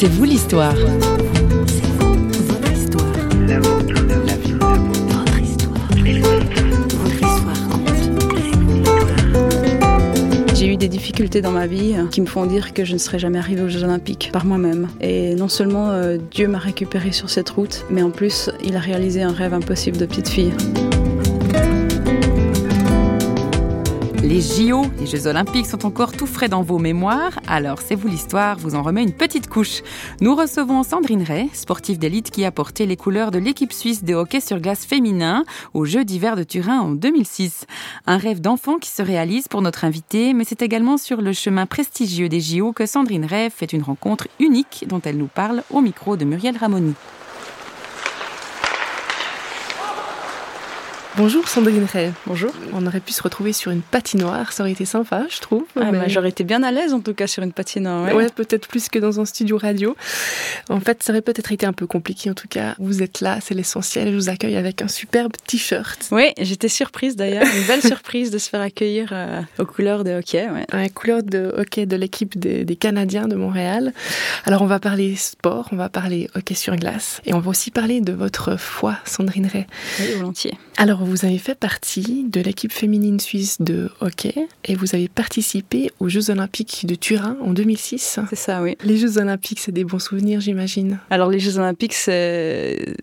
C'est vous l'histoire. J'ai eu des difficultés dans ma vie qui me font dire que je ne serai jamais arrivée aux Jeux Olympiques par moi-même. Et non seulement euh, Dieu m'a récupérée sur cette route, mais en plus, il a réalisé un rêve impossible de petite fille. Les JO, les Jeux Olympiques, sont encore tout frais dans vos mémoires, alors c'est vous l'histoire, vous en remet une petite couche. Nous recevons Sandrine Ray, sportive d'élite qui a porté les couleurs de l'équipe suisse de hockey sur glace féminin aux Jeux d'hiver de Turin en 2006. Un rêve d'enfant qui se réalise pour notre invité, mais c'est également sur le chemin prestigieux des JO que Sandrine Ray fait une rencontre unique dont elle nous parle au micro de Muriel Ramoni. Bonjour Sandrine Ray. Bonjour. On aurait pu se retrouver sur une patinoire, ça aurait été sympa, je trouve. Ah, mais... J'aurais été bien à l'aise en tout cas sur une patinoire. Ouais, ouais peut-être plus que dans un studio radio. En fait, ça aurait peut-être été un peu compliqué en tout cas. Vous êtes là, c'est l'essentiel. Je vous accueille avec un superbe t-shirt. Oui, j'étais surprise d'ailleurs, une belle surprise de se faire accueillir euh, aux couleurs de hockey. Ouais. Ouais, couleurs de hockey de l'équipe des, des Canadiens de Montréal. Alors on va parler sport, on va parler hockey sur glace et on va aussi parler de votre foi, Sandrine Ray. Oui, volontiers. Alors vous avez fait partie de l'équipe féminine suisse de hockey et vous avez participé aux Jeux Olympiques de Turin en 2006. C'est ça, oui. Les Jeux Olympiques, c'est des bons souvenirs, j'imagine. Alors les Jeux Olympiques, c'est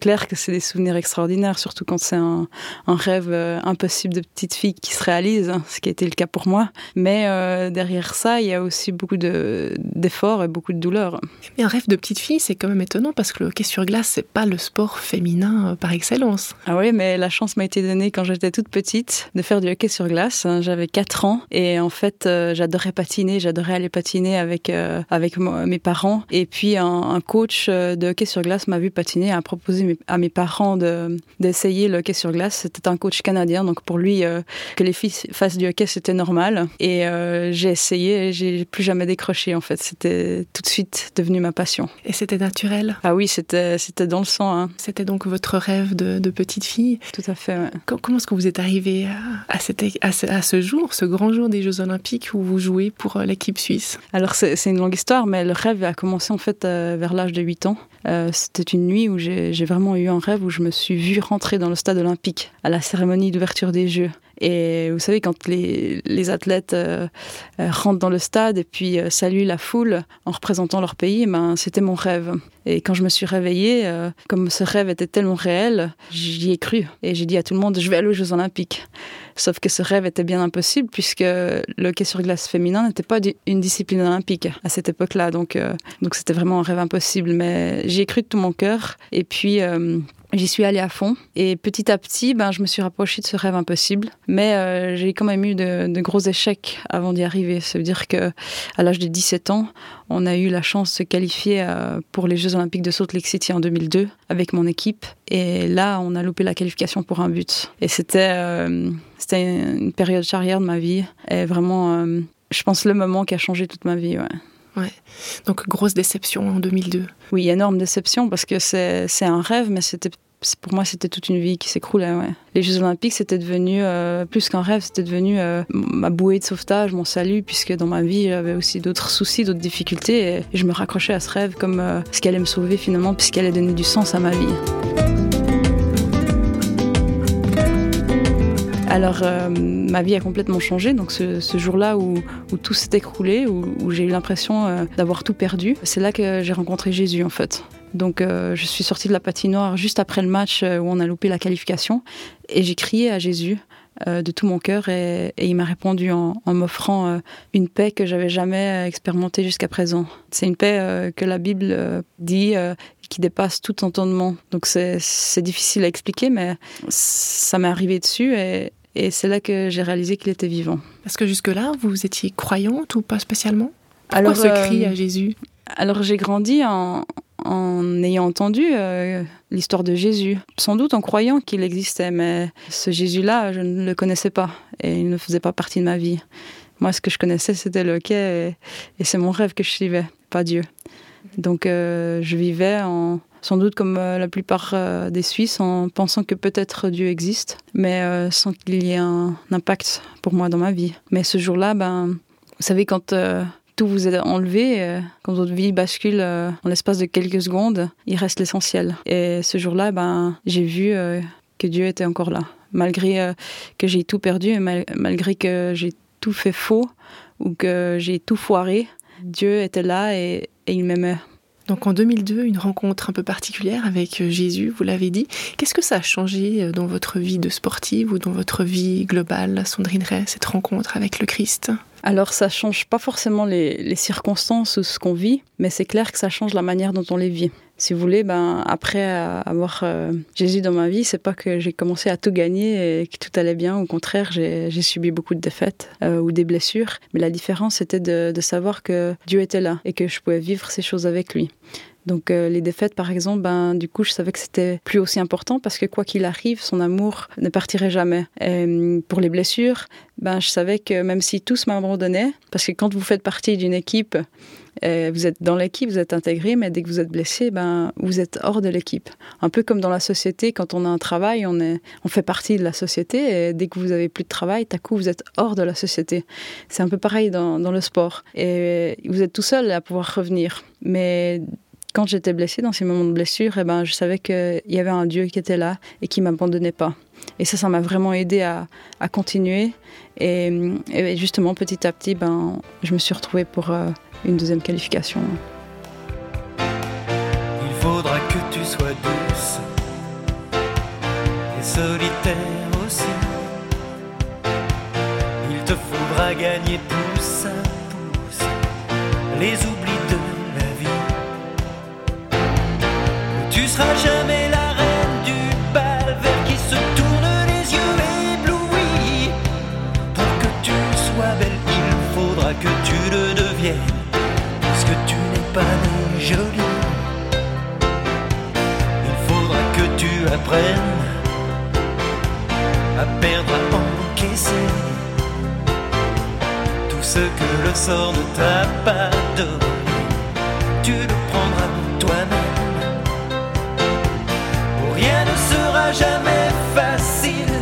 clair que c'est des souvenirs extraordinaires, surtout quand c'est un, un, rêve euh, impossible de petite fille qui se réalise, hein, ce qui a été le cas pour moi. Mais euh, derrière ça, il y a aussi beaucoup d'efforts et beaucoup de douleurs. Mais un rêve de petite fille, c'est quand même étonnant parce que le hockey sur glace, c'est pas le sport féminin euh, par excellence. Ah oui, mais la chance m'a été donnée quand j'étais toute petite de faire du hockey sur glace. J'avais 4 ans et en fait, euh, j'adorais patiner, j'adorais aller patiner avec, euh, avec mes parents. Et puis, un, un, coach euh, de hockey sur glace m'a vu patiner, a proposé mes, à mes parents d'essayer de, le hockey sur glace. C'était un coach canadien, donc pour lui, euh, que les filles fassent du hockey, c'était normal. Et j'ai essayé et j'ai plus jamais décroché en fait. C'était tout de suite devenu ma passion. Et c'était naturel? Ah oui, c'était dans le sang. Hein. C'était donc votre rêve de, de petite fille? Tout à Comment est-ce que vous êtes arrivé à, ce, jour, ce grand jour des Jeux Olympiques où vous jouez pour euh, l'équipe suisse? Alors c'est une longue histoire, mais le rêve a commencé en fait euh, vers l'âge de 8 ans. Euh, C'était une nuit où j'ai vraiment eu un rêve où je me suis vue rentrer dans le stade olympique à la cérémonie d'ouverture des Jeux. Et vous savez, quand les, les athlètes euh, rentrent dans le stade et puis euh, saluent la foule en représentant leur pays, ben, c'était mon rêve. Et quand je me suis réveillée, euh, comme ce rêve était tellement réel, j'y ai cru. Et j'ai dit à tout le monde, je vais aller aux Jeux Olympiques. Sauf que ce rêve était bien impossible puisque le hockey sur glace féminin n'était pas une discipline olympique à cette époque-là. Donc, euh, donc c'était vraiment un rêve impossible. Mais j'y ai cru de tout mon cœur. Et puis, euh, J'y suis allée à fond et petit à petit, ben, je me suis rapprochée de ce rêve impossible. Mais euh, j'ai quand même eu de, de, gros échecs avant d'y arriver. Ça veut dire que à l'âge de 17 ans, on a eu la chance de se qualifier euh, pour les Jeux Olympiques de Salt Lake City en 2002 avec mon équipe. Et là, on a loupé la qualification pour un but. Et c'était euh, c'était une période charrière de ma vie. Et vraiment, euh, je pense le moment qui a changé toute ma vie. Ouais. Ouais. Donc grosse déception en 2002. Oui, énorme déception parce que c'est un rêve, mais c'était pour moi c'était toute une vie qui s'écroulait. Les Jeux Olympiques c'était devenu euh, plus qu'un rêve, c'était devenu euh, ma bouée de sauvetage, mon salut, puisque dans ma vie j'avais aussi d'autres soucis, d'autres difficultés, et, je me raccrochais à ce rêve comme euh, ce qui allait me sauver finalement, puisqu'elle allait donner du sens à ma vie. Alors, euh, ma vie a complètement changé. Donc, ce, jour-là où, tout s'est écroulé, où, j'ai eu l'impression euh, d'avoir tout perdu, c'est là que j'ai rencontré Jésus, en fait. Donc, euh, je suis sortie de la patinoire juste après le match où on a loupé la qualification et j'ai crié à Jésus de tout mon cœur et, il m'a répondu en, en m'offrant une paix que j'avais jamais expérimentée jusqu'à présent. C'est une paix que la Bible dit qui dépasse tout entendement. Donc c'est difficile à expliquer, mais ça m'est arrivé dessus et, et c'est là que j'ai réalisé qu'il était vivant. Parce que jusque-là, vous étiez croyante ou pas spécialement? Pourquoi Alors, ce cri à Jésus? Alors j'ai grandi en, en ayant entendu euh, l'histoire de Jésus, sans doute en croyant qu'il existait, mais ce Jésus-là, je ne le connaissais pas et il ne faisait pas partie de ma vie. Moi, ce que je connaissais, c'était le quai et, et c'est mon rêve que je suivais, pas Dieu. Donc, euh, je vivais en, sans doute comme euh, la plupart euh, des Suisses en pensant que peut-être Dieu existe, mais euh, sans qu'il y ait un, impact pour moi dans ma vie. Mais ce jour-là, ben, vous savez, quand, tout vous est enlevé, quand votre vie bascule en l'espace de quelques secondes, il reste l'essentiel. Et ce jour-là, ben, j'ai vu que Dieu était encore là. Malgré que j'ai tout perdu, malgré que j'ai tout fait faux ou que j'ai tout foiré, Dieu était là et, et il m'aimait. Donc en 2002, une rencontre un peu particulière avec euh, Jésus, vous l'avez dit. Qu'est-ce que ça a changé euh, dans votre vie de sportive ou dans votre vie globale, Sandrine Ray, cette rencontre avec le Christ? Alors ça change pas forcément les, circonstances ou ce qu'on vit, mais c'est clair que ça change la manière dont on les vit. Si vous voulez, ben après avoir euh, Jésus dans ma vie, c'est pas que j'ai commencé à tout gagner et que tout allait bien. Au contraire, j'ai subi beaucoup de défaites euh, ou des blessures. Mais la différence, c'était de, de savoir que Dieu était là et que je pouvais vivre ces choses avec lui. Donc euh, les défaites, par exemple, ben, du coup, je savais que c'était plus aussi important parce que quoi qu'il arrive, son amour ne partirait jamais. Hum, pour les blessures, ben, je savais que même si tous m'abandonnaient, parce que quand vous faites partie d'une équipe, euh, vous êtes dans l'équipe, vous êtes intégré, mais dès que vous êtes blessé, ben, vous êtes hors de l'équipe. Un peu comme dans la société, quand on a un travail, on, est, on fait partie de la société, et dès que vous avez plus de travail, à coup, vous êtes hors de la société. C'est un peu pareil dans, dans le sport. Et vous êtes tout seul à pouvoir revenir. Mais quand j'étais blessée, dans ces moments de blessure, eh ben, je savais qu'il y avait un Dieu qui était là et qui m'abandonnait pas. Et ça, ça m'a vraiment aidé à, à continuer. Et, justement, petit à petit, ben, je me suis retrouvée pour euh, une deuxième qualification. Il faudra que tu sois douce et solitaire aussi. Il te faudra gagner pouce à pouce les Il faudra que tu apprennes à perdre, à encaisser tout ce que le sort ne t'a pas donné. Tu le prendras toi-même. jamais facile.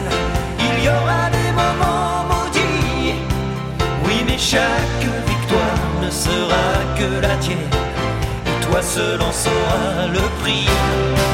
Il y aura des moments maudits. Oui, mais chaque victoire ne sera que la tienne. Toi seul en sauras le prix.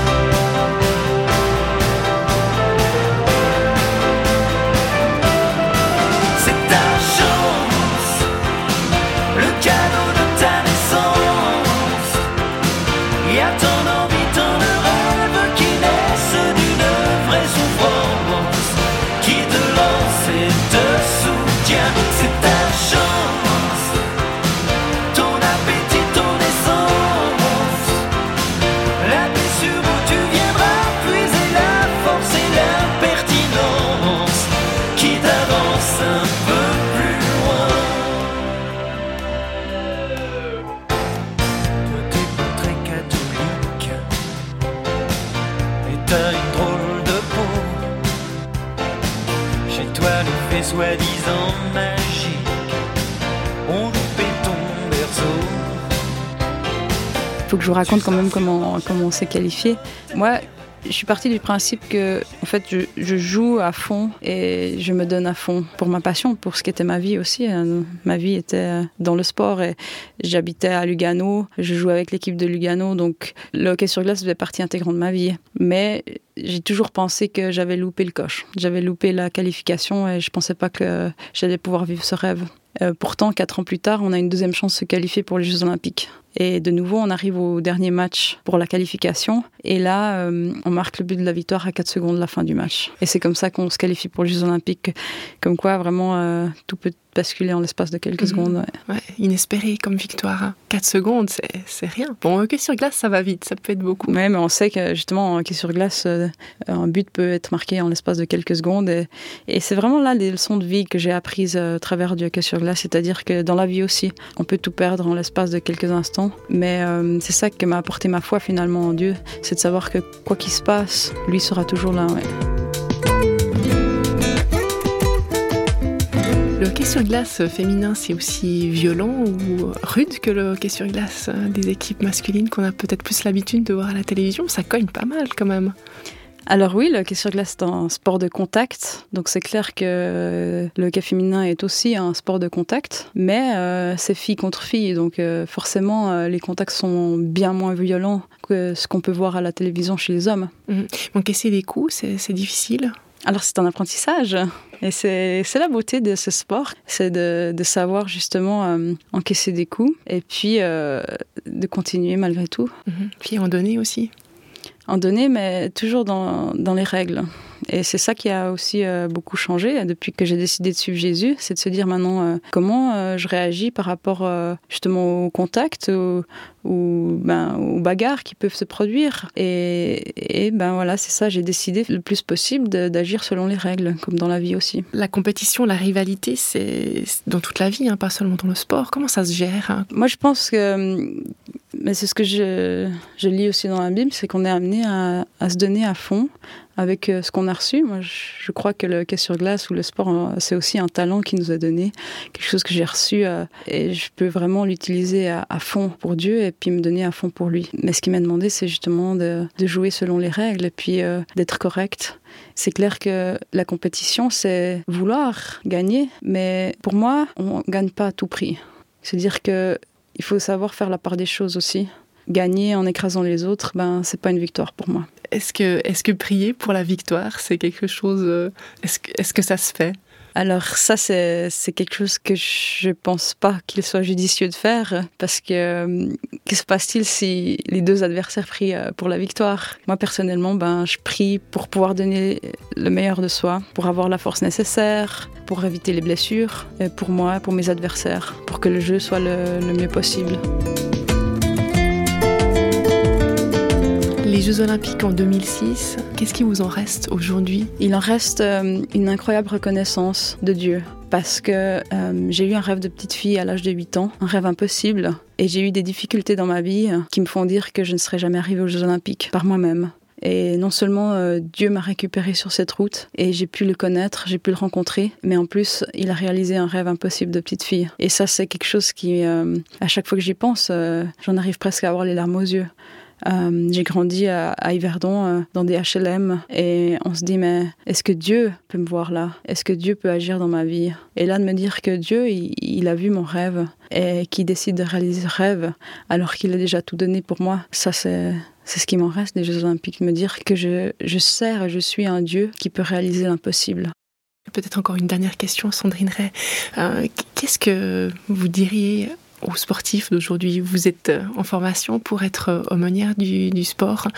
Faut que je vous raconte quand même comment, comment on s'est qualifié. Moi, je suis partie du principe que, en fait, je, joue à fond et je me donne à fond pour ma passion, pour ce qu'était ma vie aussi. Hein. Ma vie était dans le sport et j'habitais à Lugano. Je jouais avec l'équipe de Lugano, donc le hockey sur glace faisait partie intégrante de ma vie. Mais j'ai toujours pensé que j'avais loupé le coche. J'avais loupé la qualification et je pensais pas que j'allais pouvoir vivre ce rêve. Euh, pourtant, quatre ans plus tard, on a une deuxième chance de se qualifier pour les Jeux Olympiques. Et de nouveau, on arrive au dernier match pour la qualification. Et là, euh, on marque le but de la victoire à 4 secondes de la fin du match. Et c'est comme ça qu'on se qualifie pour les Jeux Olympiques. Comme quoi, vraiment, euh, tout peut basculer en l'espace de quelques mhm. secondes. Ouais. inespéré comme victoire. 4 secondes, c'est rien. Bon, hockey sur glace, ça va vite, ça peut être beaucoup. Oui, mais on sait que justement, en hockey sur glace, euh, un but peut être marqué en l'espace de quelques secondes. Et, c'est vraiment là des leçons de vie que j'ai apprises à travers du hockey sur glace. C'est-à-dire que dans la vie aussi, on peut tout perdre en l'espace de quelques instants. Mais euh, c'est ça que m'a apporté ma foi finalement en Dieu. C'est de savoir que quoi qu'il se passe, lui sera toujours là. Le hockey sur glace féminin, c'est aussi violent ou rude que le hockey sur glace des équipes masculines qu'on a peut-être plus l'habitude de voir à la télévision? Ça cogne pas mal quand même. Alors oui, le hockey sur glace est un sport de contact, donc c'est clair que le hockey féminin est aussi un sport de contact, mais euh, c'est fille contre fille, donc euh, forcément euh, les contacts sont bien moins violents que ce qu'on peut voir à la télévision chez les hommes. Mmh. Encaisser des coups, c'est difficile alors c'est un apprentissage et c'est la beauté de ce sport, c'est de, de, savoir justement encaisser des coups et puis de continuer malgré tout. Mmh. Puis en donner aussi en donner, mais toujours dans, dans les règles. Et c'est ça qui a aussi euh, beaucoup changé depuis que j'ai décidé de suivre Jésus, c'est de se dire maintenant euh, comment euh, je réagis par rapport justement au contact ou, ou ben, aux bagarres qui peuvent se produire. Et, et ben voilà, c'est ça, j'ai décidé le plus possible d'agir selon les règles, comme dans la vie aussi. La compétition, la rivalité, c'est dans toute la vie, hein, pas seulement dans le sport. Comment ça se gère hein? Moi, je pense que mais c'est ce que je, je, lis aussi dans la Bible, c'est qu'on est amené à, à, se donner à fond avec euh, ce qu'on a reçu. Moi, je, crois que le hockey sur glace ou le sport, euh, c'est aussi un talent qui nous a donné, quelque chose que j'ai reçu euh, et je peux vraiment l'utiliser à, fond pour Dieu et puis me donner à fond pour lui. Mais ce qu'il m'a demandé, c'est justement de, de, jouer selon les règles et puis d'être correct. C'est clair que la compétition, c'est vouloir gagner, mais pour moi, on gagne pas à tout prix. C'est-à-dire que il faut savoir faire la part des choses aussi. Gagner en écrasant les autres, ben c'est pas une victoire pour moi. Est-ce que, est que prier pour la victoire, c'est quelque chose. Euh, est-ce que, est que ça se fait? Alors ça, c'est quelque chose que je pense pas qu'il soit judicieux de faire parce que euh, que se passe-t-il si les deux adversaires prient euh, pour la victoire? Moi personnellement, ben je prie pour pouvoir donner le meilleur de soi, pour avoir la force nécessaire, pour éviter les blessures, pour moi, pour mes adversaires, pour que le jeu soit le mieux possible. Les Jeux Olympiques en 2006, qu'est-ce qui vous en reste aujourd'hui? Il en reste euh, une incroyable reconnaissance de Dieu parce que euh, j'ai eu un rêve de petite fille à l'âge de 8 ans, un rêve impossible, et j'ai eu des difficultés dans ma vie qui me font dire que je ne serais jamais arrivée aux Jeux Olympiques par moi-même. Et non seulement euh, Dieu m'a récupéré sur cette route et j'ai pu le connaître, j'ai pu le rencontrer, mais en plus il a réalisé un rêve impossible de petite fille. Et ça c'est quelque chose qui, à chaque fois que j'y pense, j'en arrive presque à avoir les larmes aux yeux. Euh, j'ai grandi à, Yverdon euh, dans des HLM et on se dit mais est-ce que Dieu peut me voir là? Est-ce que Dieu peut agir dans ma vie? Et là de me dire que Dieu il, a vu mon rêve et qu'il décide de réaliser ce rêve alors qu'il a déjà tout donné pour moi, ça c'est c'est ce qui m'en reste des Jeux Olympiques, me dire que je, je sers et je suis un Dieu qui peut réaliser l'impossible. Peut-être encore une dernière question, Sandrine Ray. Euh, qu'est-ce que vous diriez aux sportifs d'aujourd'hui. Vous êtes euh, en formation pour être euh, aumônière du, du sport.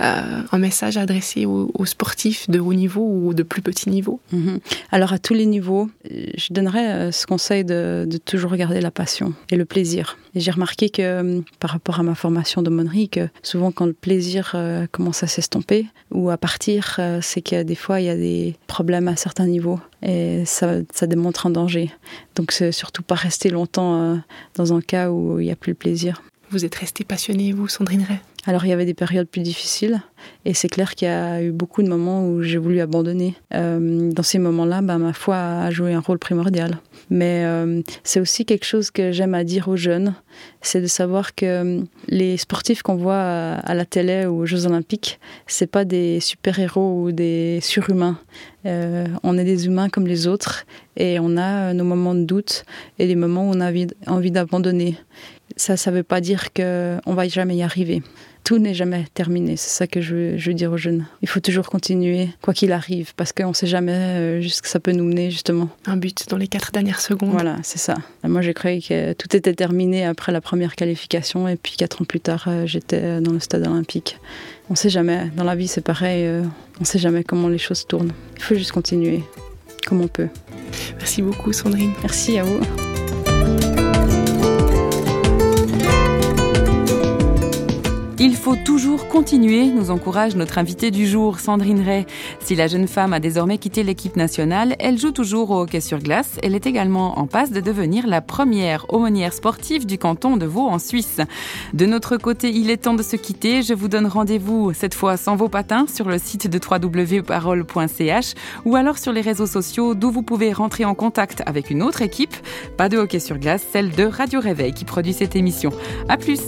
Euh, un message adressé aux, sportifs de haut niveau ou de plus petit niveau? Mhm. Alors à tous les niveaux, je donnerais ce conseil de, de toujours regarder la passion et le plaisir. J'ai remarqué que par rapport à ma formation d'aumônerie, que souvent quand le plaisir commence à s'estomper ou à partir, c'est que des fois il y a des problèmes à certains niveaux et ça, ça démontre un danger. Donc c'est surtout pas rester longtemps dans un cas où il n'y a plus le plaisir. Vous êtes restée passionnée, vous, Sandrine Ray alors il y avait des périodes plus difficiles et c'est clair qu'il y a eu beaucoup de moments où j'ai voulu abandonner. Euh, dans ces moments-là, bah, ma foi a joué un rôle primordial. Mais euh, c'est aussi quelque chose que j'aime à dire aux jeunes, c'est de savoir que euh, les sportifs qu'on voit à, la télé ou aux Jeux Olympiques, c'est pas des super-héros ou des surhumains. on est des humains comme les autres et on a nos moments de doute et des moments où on a envie, d'abandonner. Ça, ça veut pas dire qu'on va jamais y arriver tout n'est jamais terminé. C'est ça que je veux, dire aux jeunes. Il faut toujours continuer, quoi qu'il arrive, parce qu'on ne sait jamais euh, jusqu'à ça peut nous mener, justement. Un but dans les quatre dernières secondes. Voilà, c'est ça. Moi, j'ai cru que tout était terminé après la première qualification, et puis quatre ans plus tard, euh, j'étais dans le stade olympique. On ne sait jamais. Dans la vie, c'est pareil. Euh, on ne sait jamais comment les choses tournent. Il faut juste continuer, comme on peut. Merci beaucoup, Sandrine. Merci à vous. Il faut toujours continuer, nous encourage notre invité du jour, Sandrine Ray. Si la jeune femme a désormais quitté l'équipe nationale, elle joue toujours au hockey sur glace. Elle est également en passe de devenir la première aumônière sportive du canton de Vaud en Suisse. De notre côté, il est temps de se quitter. Je vous donne rendez-vous cette fois sans vos patins sur le site de www.parole.ch ou alors sur les réseaux sociaux d'où vous pouvez rentrer en contact avec une autre équipe. Pas de hockey sur glace, celle de Radio Réveil qui produit cette émission. À plus!